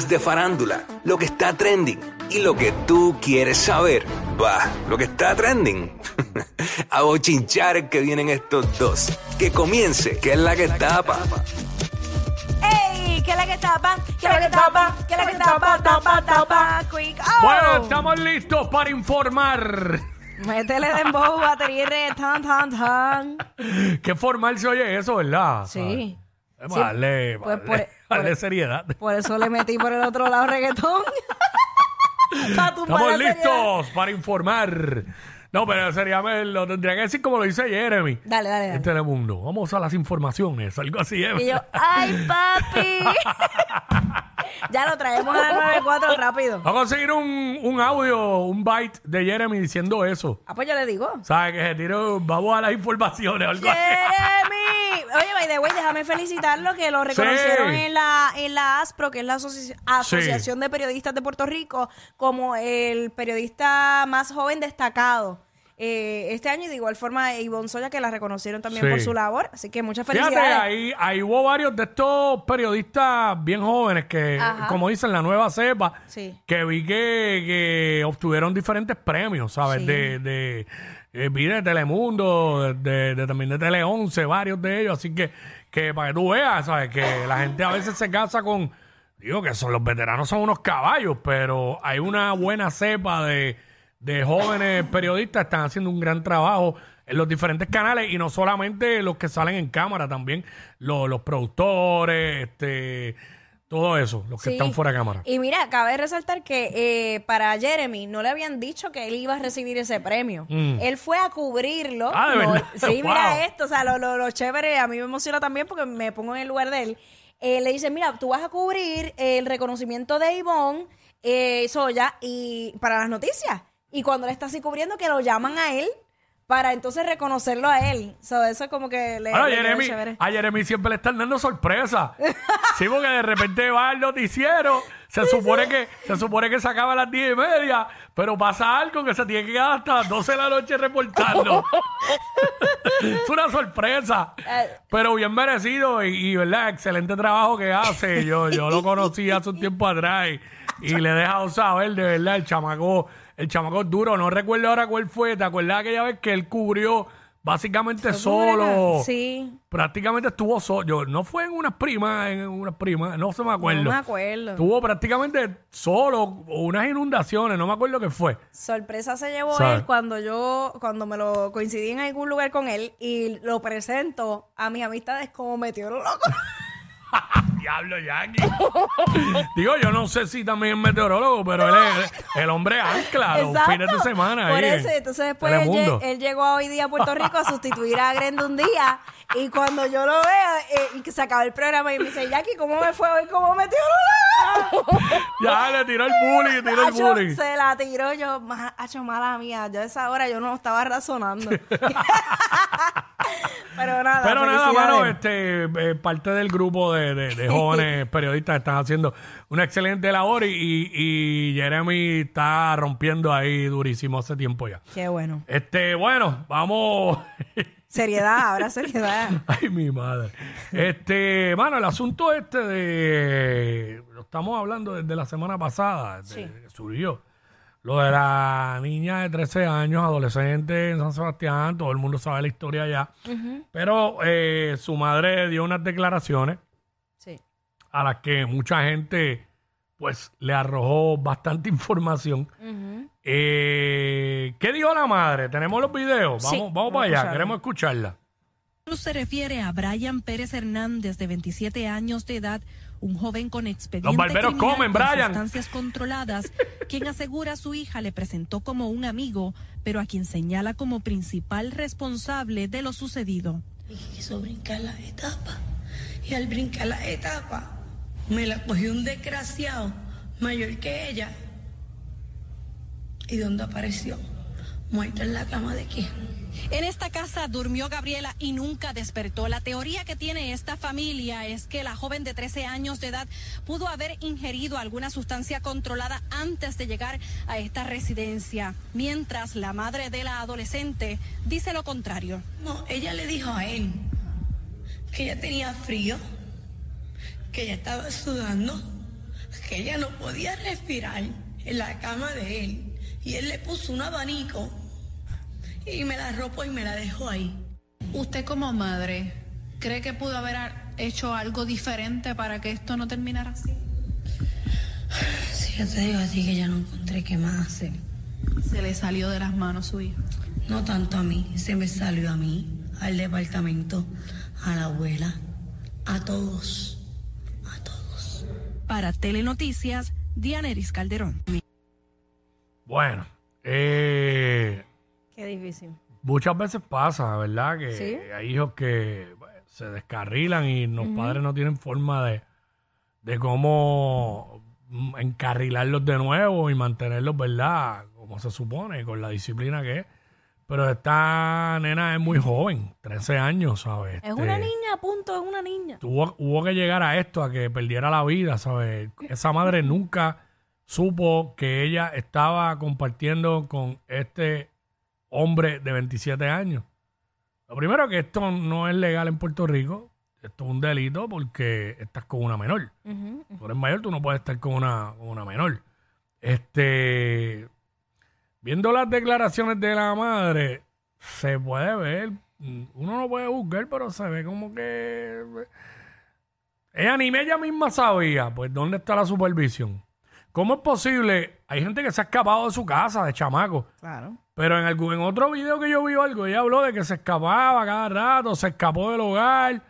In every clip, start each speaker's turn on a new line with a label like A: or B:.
A: chismes de farándula, lo que está trending y lo que tú quieres saber. Va, lo que está trending. A bochinchar que vienen estos dos. Que comience, que es la que tapa.
B: ¡Ey! ¿Qué es la que tapa? ¿Qué es la que tapa? ¿Qué es la que tapa? Tapa, tapa, quick. ¡Oh!
C: Bueno, estamos listos para informar.
B: Métele dembow, batería y re, tan, tan, tan.
C: Qué formal se oye eso, ¿verdad?
B: Sí. Sí,
C: a darle,
B: pues
C: darle-
B: por-
C: darle
B: por-
C: seriedad.
B: Por eso le metí por el otro lado reggaetón. Pa' tumbar
C: Estamos
B: la seriedad.
C: listos para informar. No, pero sería, lo tendría que decir como lo dice Jeremy.
B: Dale, dale,
C: En
B: dale.
C: Telemundo. Vamos a las informaciones, algo así. ¿eh?
B: Y yo, ¡ay, papi! ya lo traemos a las 94 rápido.
C: Vamos a conseguir un, un audio, un byte de Jeremy diciendo eso.
B: Ah, pues yo le digo.
C: ¿Sabes? Que se tiró, vamos a las informaciones, algo así.
B: Jeremy. Oye, by the way, déjame felicitarlo que lo reconocieron
C: Sí.
B: en la en la ASPRO, que es la Asoci- Asociación de Periodistas de Puerto Rico, como el periodista más joven destacado. eh, este año y de igual forma Ivonne Soya que la reconocieron también
C: Sí.
B: por su labor, así que muchas
C: Fíjate,
B: felicidades.
C: ahí, ahí hubo varios de estos periodistas bien jóvenes que,
B: Ajá.
C: como dicen, la nueva cepa,
B: Sí.
C: que vi que, que obtuvieron diferentes premios, ¿sabes?
B: Sí.
C: De, de, eh, de Telemundo, de, de- también de Tele 11, varios de ellos, así que, que para que tú veas, ¿sabes? Que la gente a veces se casa con, digo que son los veteranos son unos caballos, pero hay una buena cepa de, de jóvenes periodistas, están haciendo un gran trabajo en los diferentes canales y no solamente los que salen en cámara, también los, los productores, este, todo eso, los que
B: Sí.
C: están fuera de cámara.
B: Y mira, cabe resaltar que eh, para Jeremy no le habían dicho que él iba a recibir ese premio.
C: Mm.
B: Él fue a cubrirlo.
C: Ah, ¿de
B: No,
C: verdad?
B: sí,
C: Wow.
B: mira esto, o sea, lo, lo, lo chévere, a mí me emociona también porque me pongo en el lugar de él. Eh, le dice, mira, tú vas a cubrir el reconocimiento de Ivonne eh, Soya y para las noticias. Y cuando él está así cubriendo, que lo llaman a él para entonces reconocerlo a él. So, eso es como que le, le
C: Jeremy,
B: chévere.
C: a Jeremy siempre le están dando sorpresa. sí, porque de repente va al noticiero, se supone que se supone que se acaba a las diez y media, pero pasa algo que se tiene que quedar hasta las 12 de la noche reportando. es una sorpresa.
B: Eh.
C: Pero bien merecido y, y, verdad, excelente trabajo que hace. Yo, yo lo conocí hace un tiempo atrás y, y le he dejado saber, de verdad, el chamaco, el chamaco es duro. No recuerdo ahora cuál fue. ¿Te acuerdas aquella vez que él cubrió básicamente solo?
B: Sí,
C: prácticamente estuvo solo. Yo, no fue en unas primas, en unas primas, no se me acuerdo.
B: no me acuerdo.
C: Estuvo prácticamente solo, unas inundaciones, no me acuerdo qué fue.
B: Sorpresa se llevó
C: ¿Sabe?
B: él cuando yo, cuando me lo coincidí en algún lugar con él y lo presento a mis amistades como meteoro loco.
C: Diablo, Jackie. Digo, yo no sé si también es meteorólogo, pero él es el hombre ancla los
B: Exacto.
C: fines de semana.
B: Por
C: ahí en
B: eso, entonces después él,
C: Telemundo.
B: lle- él llegó hoy día a Puerto Rico a sustituir a Grenda un día y cuando yo lo veo eh, y que se acaba el programa y me dice, Jackie, ¿cómo me fue hoy como meteorólogo?
C: Ya le tiró el bullying, tiró el bullying.
B: se la tiró yo, ma- hacho, mala mía, yo a esa hora yo no estaba razonando. Pero nada,
C: Pero nada,
B: felicidades.
C: mano, este, eh, parte del grupo de, de- de jóvenes periodistas están haciendo una excelente labor y, y- y Jeremy está rompiendo ahí durísimo hace tiempo ya.
B: Qué bueno.
C: Este, bueno, vamos.
B: Seriedad, ahora seriedad.
C: Ay, mi madre. Este, mano, el asunto este de. Lo estamos hablando desde la semana pasada,
B: Sí.
C: surgió. Lo de la niña de 13 años, adolescente en San Sebastián, todo el mundo sabe la historia ya. Pero eh, su madre dio unas declaraciones. A las que mucha gente, pues, le arrojó bastante información. Eh, ¿Qué dijo la madre? ¿Tenemos los videos?
B: Sí,
C: Vamos, vamos
B: vamos a
C: para allá,
B: escucharlo.
C: queremos escucharla.
D: Cruz se refiere a Brian Pérez Hernández, de 27 años de edad, un joven con expediente
C: Los barberos
D: criminal
C: comen,
D: por
C: Brian.
D: sustancias controladas, quien asegura a su hija le presentó como un amigo, pero a quien señala como principal responsable de lo sucedido.
E: y quiso brincar las etapas. Y al brincar las etapas, me la cogió un desgraciado mayor que ella. ¿Y dónde apareció? Muerta en la cama de quién.
D: En esta casa durmió Gabriela y nunca despertó. La teoría que tiene esta familia es que la joven de 13 años de edad pudo haber ingerido alguna sustancia controlada antes de llegar a esta residencia, mientras la madre de la adolescente dice lo contrario.
E: No, ella le dijo a él que ella tenía frío, que ella estaba sudando, que ella no podía respirar en la cama de él. Y él le puso un abanico y me la arropó y me la dejó ahí.
F: Usted como madre, ¿cree que pudo haber hecho algo diferente para que esto no terminara así?
E: Si yo te digo así que ya no encontré qué más hacer.
F: Se le salió de las manos su hijo.
E: No tanto a mí, se me salió a mí, al departamento, a la abuela, a todos.
D: Para Telenoticias, Dianeris Calderón.
C: Bueno, eh,
B: Qué difícil.
C: muchas veces pasa, ¿verdad? Que
B: Sí.
C: hay hijos que bueno, se descarrilan y los padres no tienen forma de, de cómo mm, encarrilarlos de nuevo y mantenerlos, ¿verdad? Como se supone, con la disciplina que es. Pero esta nena es muy joven, 13 años, ¿sabes?
B: Es una
C: Este,
B: niña, punto, es una niña.
C: Tuvo, hubo que llegar a esto, a que perdiera la vida, ¿sabes? Esa madre nunca supo que ella estaba compartiendo con este hombre de 27 años. Lo primero que esto no es legal en Puerto Rico, esto es un delito porque estás con una menor.
B: Ujú.
C: Tú eres mayor, tú no puedes estar con una, con una menor. Este, viendo las declaraciones de la madre, se puede ver, uno no puede juzgar, pero se ve como que ella ni ella misma sabía, pues, dónde está la supervisión. ¿Cómo es posible? Hay gente que se ha escapado de su casa, de chamaco.
B: Claro.
C: Pero en algún en otro video que yo vi algo, ella habló de que se escapaba cada rato, se escapó del hogar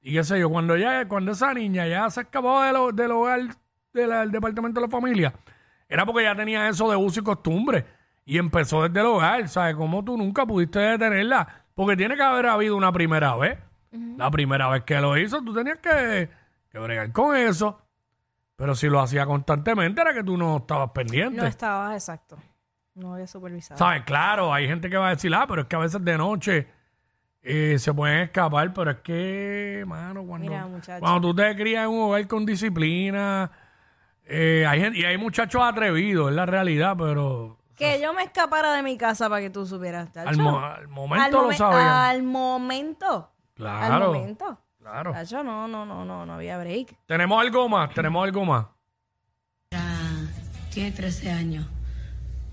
C: y qué sé yo. Cuando ella, cuando esa niña ya se escapó del, ho- del hogar de la- del departamento de la familia, era porque ya tenía eso de uso y costumbre y empezó desde el hogar, ¿sabes? Como tú nunca pudiste detenerla, porque tiene que haber habido una primera vez. La primera vez que lo hizo, tú tenías que, que bregar con eso. Pero si lo hacía constantemente, era que tú no estabas pendiente.
B: No estaba exacto. No había supervisado.
C: ¿Sabes? Claro, hay gente que va a decir, ah, pero es que a veces de noche eh, se pueden escapar, pero es que, mano, cuando,
B: Mira,
C: cuando tú te crías en un hogar con disciplina, eh, hay gente, y hay muchachos atrevidos, es la realidad, pero
B: Que yo me escapara de mi casa para que tú supieras.
C: al,
B: tacho.
C: mo- al momento
B: al,
C: lo
B: momen-
C: sabían.
B: al momento. Al
C: claro,
B: momento.
C: claro.
B: Tacho, no, no, no, no, no había break.
C: Tenemos algo más, tenemos algo más.
E: Tiene 13 años,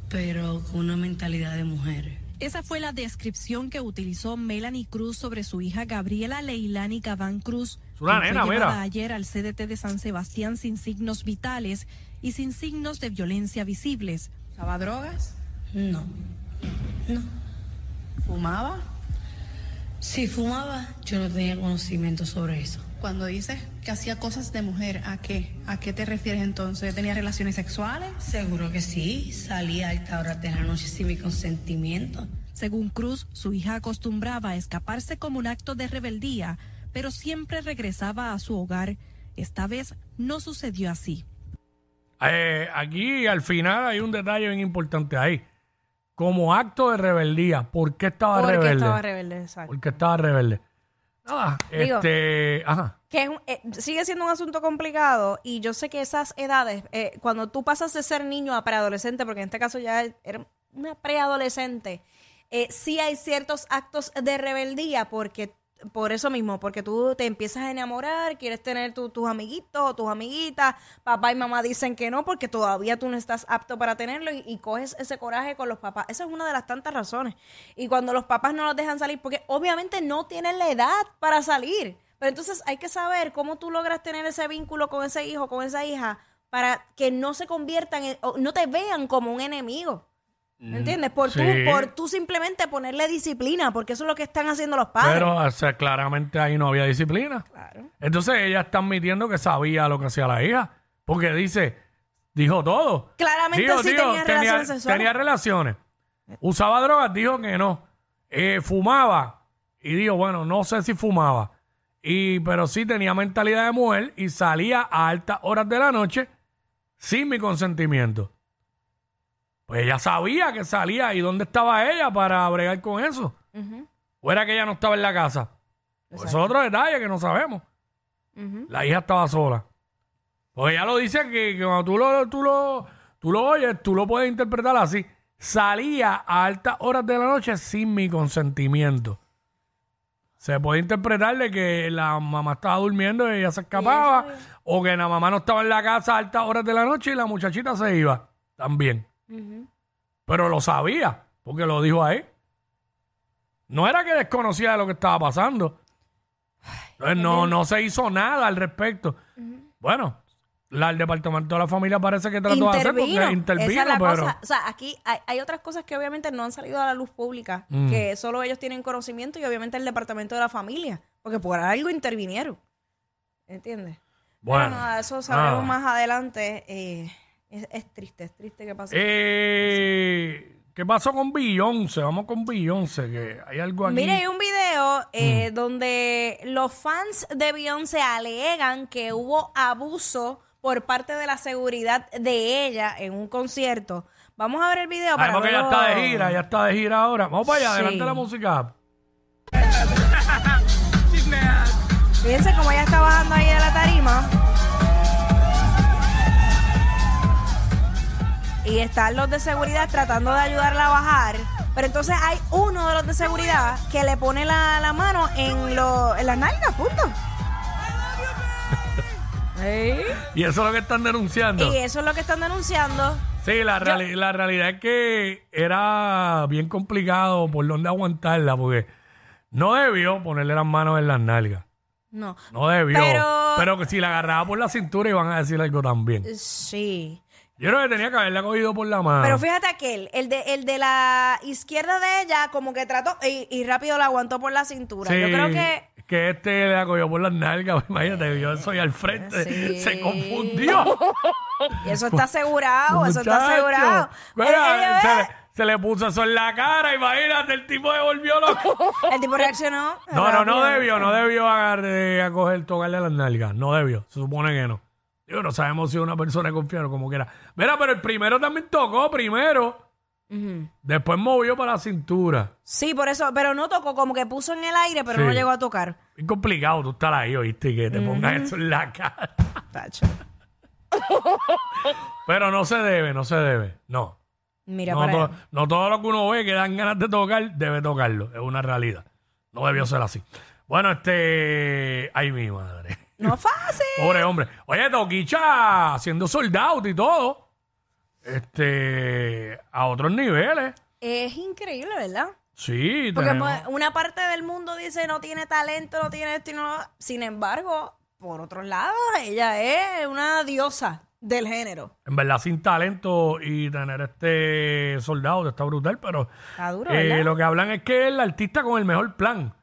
E: pero con una mentalidad de mujer.
D: Esa fue la descripción que utilizó Melanie Cruz sobre su hija Gabriela Leilani Gaván Cruz.
C: Es una nena,
D: fue llevada
C: mira.
D: ayer al CDT de San Sebastián sin signos vitales y sin signos de violencia visibles.
F: ¿Usaba drogas?
E: No, no.
F: ¿Fumaba?
E: Si fumaba, yo no tenía conocimiento sobre eso.
F: Cuando dices que hacía cosas de mujer, ¿a qué? ¿A qué te refieres entonces? ¿Tenía relaciones sexuales?
E: Seguro que sí, salía a alta hora de la noche sin mi consentimiento.
D: Según Cruz, su hija acostumbraba a escaparse como un acto de rebeldía, pero siempre regresaba a su hogar. Esta vez no sucedió así.
C: Eh, aquí al final hay un detalle bien importante ahí. Como acto de rebeldía, ¿por qué estaba
B: Porque
C: rebelde?
B: estaba rebelde, exacto.
C: Porque estaba rebelde. Nada,
B: Digo-
C: este, ajá.
B: Que es un- eh, sigue siendo un asunto complicado y yo sé que esas edades, eh, cuando tú pasas de ser niño a preadolescente, porque en este caso ya era una preadolescente, eh, sí hay ciertos actos de rebeldía porque por eso mismo, porque tú te empiezas a enamorar, quieres tener tu- tus amiguitos o tus amiguitas, papá y mamá dicen que no porque todavía tú no estás apto para tenerlo y, coges ese coraje con los papás. Esa es una de las tantas razones. Y cuando los papás no los dejan salir, porque obviamente no tienen la edad para salir. Pero entonces hay que saber cómo tú logras tener ese vínculo con ese hijo, con esa hija, para que no se conviertan, en- o no te vean como un enemigo. ¿Me entiendes? Por,
C: sí.
B: tú, por tú simplemente ponerle disciplina, porque eso es lo que están haciendo los padres.
C: Pero o sea, claramente ahí no había disciplina.
B: Claro.
C: Entonces ella está admitiendo que sabía lo que hacía la hija. Porque dice, dijo todo.
B: Claramente sí tenía relaciones sexuales.
C: tenía relaciones. Usaba drogas, dijo que no. Eh, fumaba. Y dijo, bueno, no sé si fumaba. Y, pero sí tenía mentalidad de mujer y salía a altas horas de la noche sin mi consentimiento. Pues ella sabía que salía y dónde estaba ella para bregar con eso.
B: Ujú,
C: ¿O era que ella no estaba en la casa? Pues eso es otro detalle que no sabemos.
B: ujú.
C: La hija estaba sola. Pues ella lo dice que, que cuando tú lo, tú, lo, tú lo oyes, tú lo puedes interpretar así. Salía a altas horas de la noche sin mi consentimiento. Se puede interpretar de que la mamá estaba durmiendo y ella se escapaba. o que la mamá no estaba en la casa a altas horas de la noche y la muchachita se iba también. Pero lo sabía, porque lo dijo ahí. No era que desconocía de lo que estaba pasando. Entonces, no, no se hizo nada al respecto. Bueno, la, el departamento de la familia parece que trató de hacer porque intervino,
B: Esa es la
C: pero
B: cosa. O sea, aquí hay, hay otras cosas que obviamente no han salido a la luz pública,
C: Mm.
B: que solo ellos tienen conocimiento y obviamente el departamento de la familia, porque por algo intervinieron. ¿Entiendes?
C: Bueno,
B: nada, eso sabremos más adelante. eh, es, es triste, es triste que pase.
C: Eh, ¿Qué pasó con Beyoncé? Vamos con Beyoncé, que hay algo aquí.
B: Mire, hay un video eh,
C: Mm.
B: donde los fans de Beyoncé alegan que hubo abuso por parte de la seguridad de ella en un concierto. Vamos a ver el video
C: Ay,
B: para
C: porque ella
B: luego-
C: está de gira, ya está de gira ahora. Vamos para allá,
B: Sí.
C: adelante la música.
B: Fíjense cómo ella está bajando ahí de la tarima. Y están los de seguridad tratando de ayudarla a bajar. Pero entonces hay uno de los de seguridad que le pone la, la mano en, lo, en las nalgas, punto.
C: Y eso es lo que están denunciando.
B: Y eso es lo que están denunciando.
C: Sí, la, reali- la realidad es que era bien complicado por dónde aguantarla, porque no debió ponerle las manos en las nalgas.
B: No.
C: No debió.
B: Pero-
C: Pero que si la agarraba por la cintura iban a decir algo también.
B: Sí.
C: Yo creo que tenía que haberla cogido por la mano.
B: Pero fíjate aquel, el de, el de la izquierda de ella, como que trató y, y rápido la aguantó por la cintura.
C: Sí,
B: Yo creo que
C: que este le cogió por las nalgas. Imagínate, yo soy al frente.
B: Sí.
C: Se confundió.
B: y eso está asegurado, eso está asegurado.
C: Mira, se, le, se le puso eso en la cara. Imagínate, el tipo se volvió loco.
B: El tipo reaccionó.
C: No, no, no debió, no debió agarrar, eh, a coger, tocarle las nalgas. No debió, se supone que no. Digo, no sabemos si una persona es confiable como quiera. Mira, pero el primero también tocó primero. Después movió para la cintura.
B: Sí, por eso, pero no tocó, como que puso en el aire, pero
C: Sí.
B: no llegó a tocar.
C: Es complicado tú estar ahí, oíste, que te pongas eso en la cara.
B: Tacho.
C: Pero no se debe, no se debe. No.
B: Mira
C: No,
B: para
C: no todo lo que uno ve que dan ganas de tocar, debe tocarlo. Es una realidad. No debió ser así. Bueno, este. Ay, mi madre.
B: No es fácil.
C: Pobre hombre. Oye, Toquicha haciendo soldado y todo. Este. A otros niveles.
B: Es increíble, ¿verdad?
C: Sí,
B: Porque
C: tenemos-
B: pues, una parte del mundo dice no tiene talento, no tiene esto y no. Sin embargo, por otro lado, ella es una diosa del género.
C: En verdad, sin talento y tener este soldado está brutal, pero
B: Está duro,
C: eh,
B: ¿verdad?
C: lo que hablan es que es el artista con el mejor plan.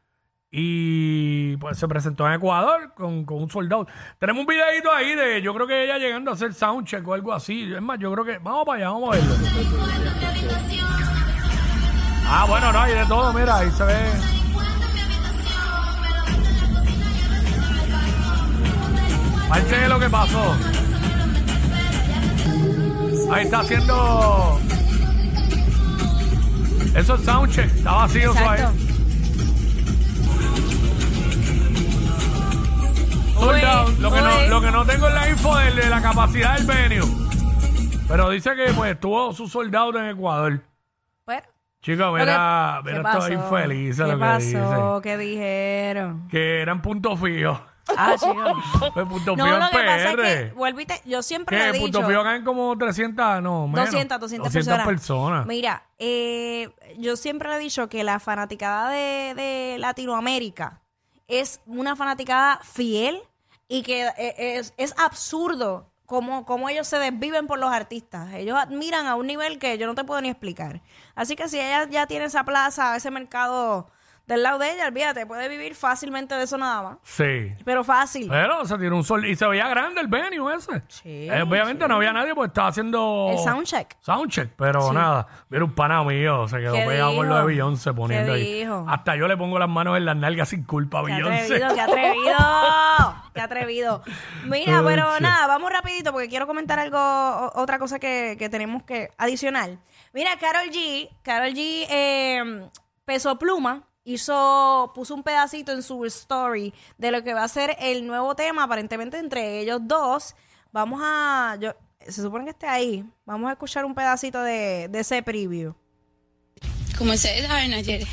C: Y pues se presentó en Ecuador con, con un soldado. Tenemos un videito ahí de yo creo que ella llegando a hacer soundcheck o algo así. Es más, yo creo que. Vamos para allá, vamos a verlo. Ah, bueno, no, hay de todo, mira, ahí se ve. Parte de lo que pasó. Ahí está haciendo. Eso es soundcheck. Está vacío eso ahí. Out. Lo que, no, lo que no tengo es la info de, de la capacidad del venue. Pero dice que pues tuvo su soldado en Ecuador.
B: Bueno,
C: Chicos,
B: lo
C: mira,
B: que-
C: mira
B: ¿qué pasó? ¿Qué
C: lo que
B: pasó? ¿Qué dijeron?
C: Que eran punto fijo.
B: Ah, chicos.
C: Pues punto
B: No, lo
C: en
B: que pasa es
C: PR.
B: que, vuelvo y te- yo siempre le
C: ¿Qué?
B: he
C: Punto
B: dicho.
C: fijo caen como 300, no, menos.
B: 200, 200,
C: 200
B: personas. Mira, eh, yo siempre le he dicho que la fanaticada de, de Latinoamérica es una fanaticada fiel y que eh, es, es absurdo cómo, cómo ellos se desviven por los artistas. Ellos admiran a un nivel que yo no te puedo ni explicar. Así que si ella ya tiene esa plaza, ese mercado del lado de ella, olvídate, puede vivir fácilmente de eso nada más.
C: Sí.
B: Pero fácil.
C: Pero se tiró un sol y se veía grande el venue ese.
B: Sí,
C: Eh, obviamente no había nadie porque estaba haciendo
B: El soundcheck.
C: soundcheck, pero nada. Mira un pana mío, se quedó
B: ¿Qué
C: pegado con lo de? Beyoncé poniendo
B: ¿Qué
C: ahí.
B: dijo?
C: Hasta yo le pongo las manos en las nalgas sin culpa a
B: Qué
C: Beyoncé.
B: atrevido, qué atrevido. Qué atrevido. Mira, pero
C: shit.
B: nada, vamos rapidito porque quiero comentar algo, o- otra cosa que, que tenemos que adicionar. Mira, Carol G, Carol G, eh, Peso Pluma, hizo, puso un pedacito en su story de lo que va a ser el nuevo tema, aparentemente entre ellos dos. Vamos a, yo, se supone que esté ahí. Vamos a escuchar un pedacito de, de ese preview.
G: Como ustedes saben ayer,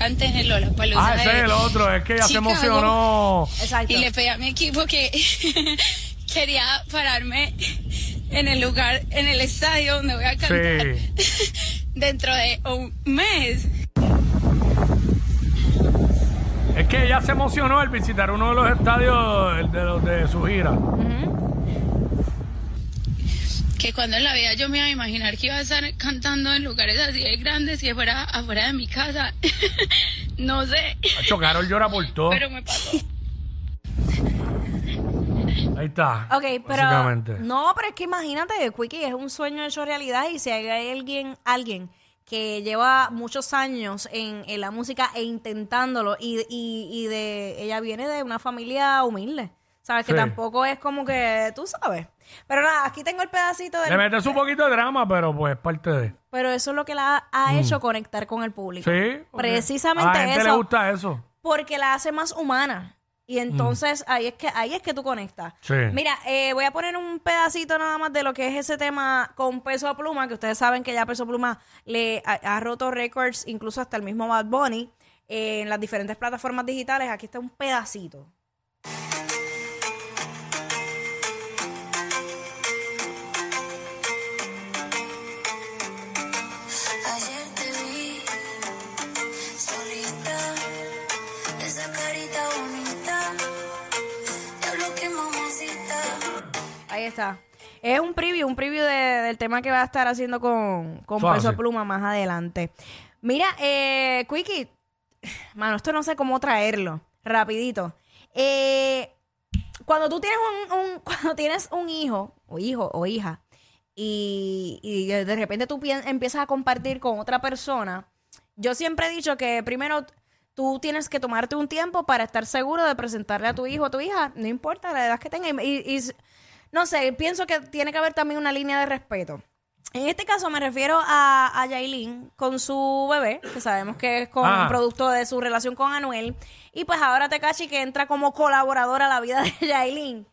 G: en el Lola
C: Ah, ese es el otro, es que ella se emocionó.
B: Exacto.
G: Y le pedí a mi equipo que, quería pararme en el lugar, en el estadio donde voy a cantar dentro de un mes.
C: Es que ella se emocionó al visitar uno de los estadios de, los de su gira.
G: Que cuando en la vida yo me iba a imaginar que iba a estar cantando en lugares así de grandes y fuera afuera de mi casa. no sé,
C: Hacho, Carol llora por todo.
G: pero me pasó.
C: Ahí está.
B: Ok, pero. No, pero es que imagínate, Quickie es un sueño hecho realidad y si hay alguien, alguien que lleva muchos años en, en la música e intentándolo y, y, y de ella viene de una familia humilde. ¿Sabes? Que tampoco es como que tú sabes. Pero nada, aquí tengo el pedacito
C: Le
B: del.
C: metes un poquito de drama, pero pues parte de.
B: Pero eso es lo que la ha hecho conectar con el público.
C: Mm. Sí. porque
B: Precisamente
C: A la gente
B: eso.
C: le gusta eso.
B: Porque la hace más humana. Y entonces ahí es que ahí es que tú conectas.
C: Sí.
B: Mira, eh, voy a poner un pedacito nada más de lo que es ese tema con Peso Pluma, que ustedes saben que ya Peso Pluma le ha, ha roto récords, incluso hasta el mismo Bad Bunny, eh, en las diferentes plataformas digitales. Aquí está un pedacito. Ahí está. Es un preview, un preview de- del tema que va a estar haciendo con, con. Peso Pluma más adelante. Mira, eh, Quickie, mano, esto no sé cómo traerlo, rapidito. Eh, cuando tú tienes un, un- cuando tienes un hijo, o hijo, o hija, y, y de repente tú pien- empiezas a compartir con otra persona, yo siempre he dicho que primero tú tienes que tomarte un tiempo para estar seguro de presentarle a tu hijo o tu hija, no importa la edad que tenga. Y, y- y no sé, pienso que tiene que haber también una línea de respeto. En este caso me refiero a, a Yailin con su bebé, que sabemos que es con
C: Ah.
B: producto de su relación con Anuel. Y pues ahora Tekashi que entra como colaborador a la vida de Yailin.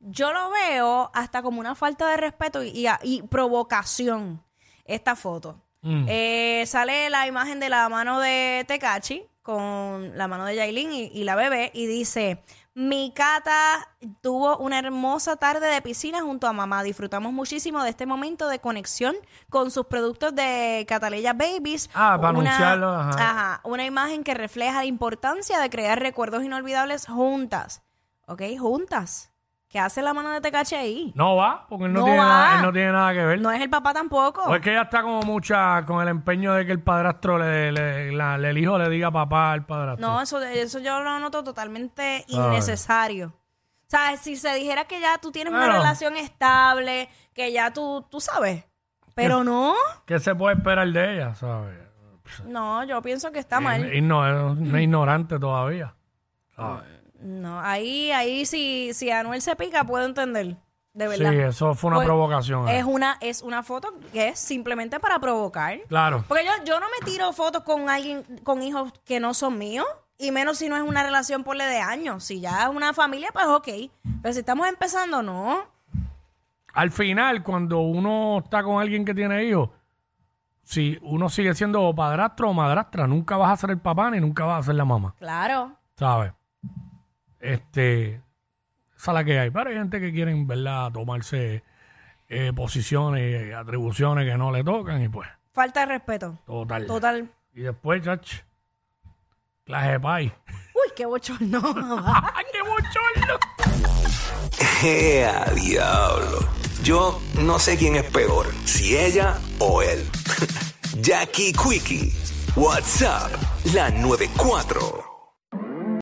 B: Yo lo veo hasta como una falta de respeto y, y- y provocación esta foto.
C: Mm.
B: Eh, sale la imagen de la mano de Tekachi con la mano de Yailin y, y la bebé y dice, mi Cata tuvo una hermosa tarde de piscina junto a mamá. Disfrutamos muchísimo de este momento de conexión con sus productos de Cataleya Babies.
C: Ah, para
B: Una-
C: anunciarlo, ajá.
B: Ajá, una imagen que refleja la importancia de crear recuerdos inolvidables juntas. ¿Ok? Juntas. ¿Qué hace la mano de Tekachi ahí?
C: No va, porque él no,
B: No
C: tiene,
B: va.
C: Nada, él no tiene nada que ver.
B: No es el papá tampoco.
C: O es que ella está como mucha con el empeño de que el padrastro, le, le- la- el hijo le diga papá al padrastro.
B: No, eso, eso yo lo noto totalmente innecesario. O sea, si se dijera que ya tú tienes una
C: Claro.
B: relación estable, que ya tú, tú sabes. Pero no,
C: ¿Qué se puede esperar de ella, sabes?
B: no, yo pienso que está mal.
C: Y no, es una ignorante todavía. ¿sabes?
B: No, ahí, ahí si, si Anuel se pica, puedo entender. De verdad.
C: Sí, eso fue una
B: Pues,
C: provocación. eh.
B: Es una, es una foto que es simplemente para provocar.
C: Claro.
B: Porque yo, yo no me tiro fotos con alguien, con hijos que no son míos, y menos si no es una relación por de años. Si ya es una familia, pues ok. Pero si estamos empezando, no.
C: Al final, cuando uno está con alguien que tiene hijos, si uno sigue siendo o padrastro o madrastra, nunca vas a ser el papá ni nunca vas a ser la mamá,
B: Claro.
C: ¿sabes? Este, esa es la que hay. Pero hay gente que quieren, ¿verdad?, tomarse eh, posiciones y atribuciones que no le tocan y pues,
B: Falta de respeto.
C: total.
B: Total.
C: Y después, chach, clase de pay.
B: Uy, qué bochorno.
C: ¡Ay, qué bochorno!
A: ¡Ea, diablo! Yo no sé quién es peor, si ella o él. Jackie Quickie, WhatsApp, la 94.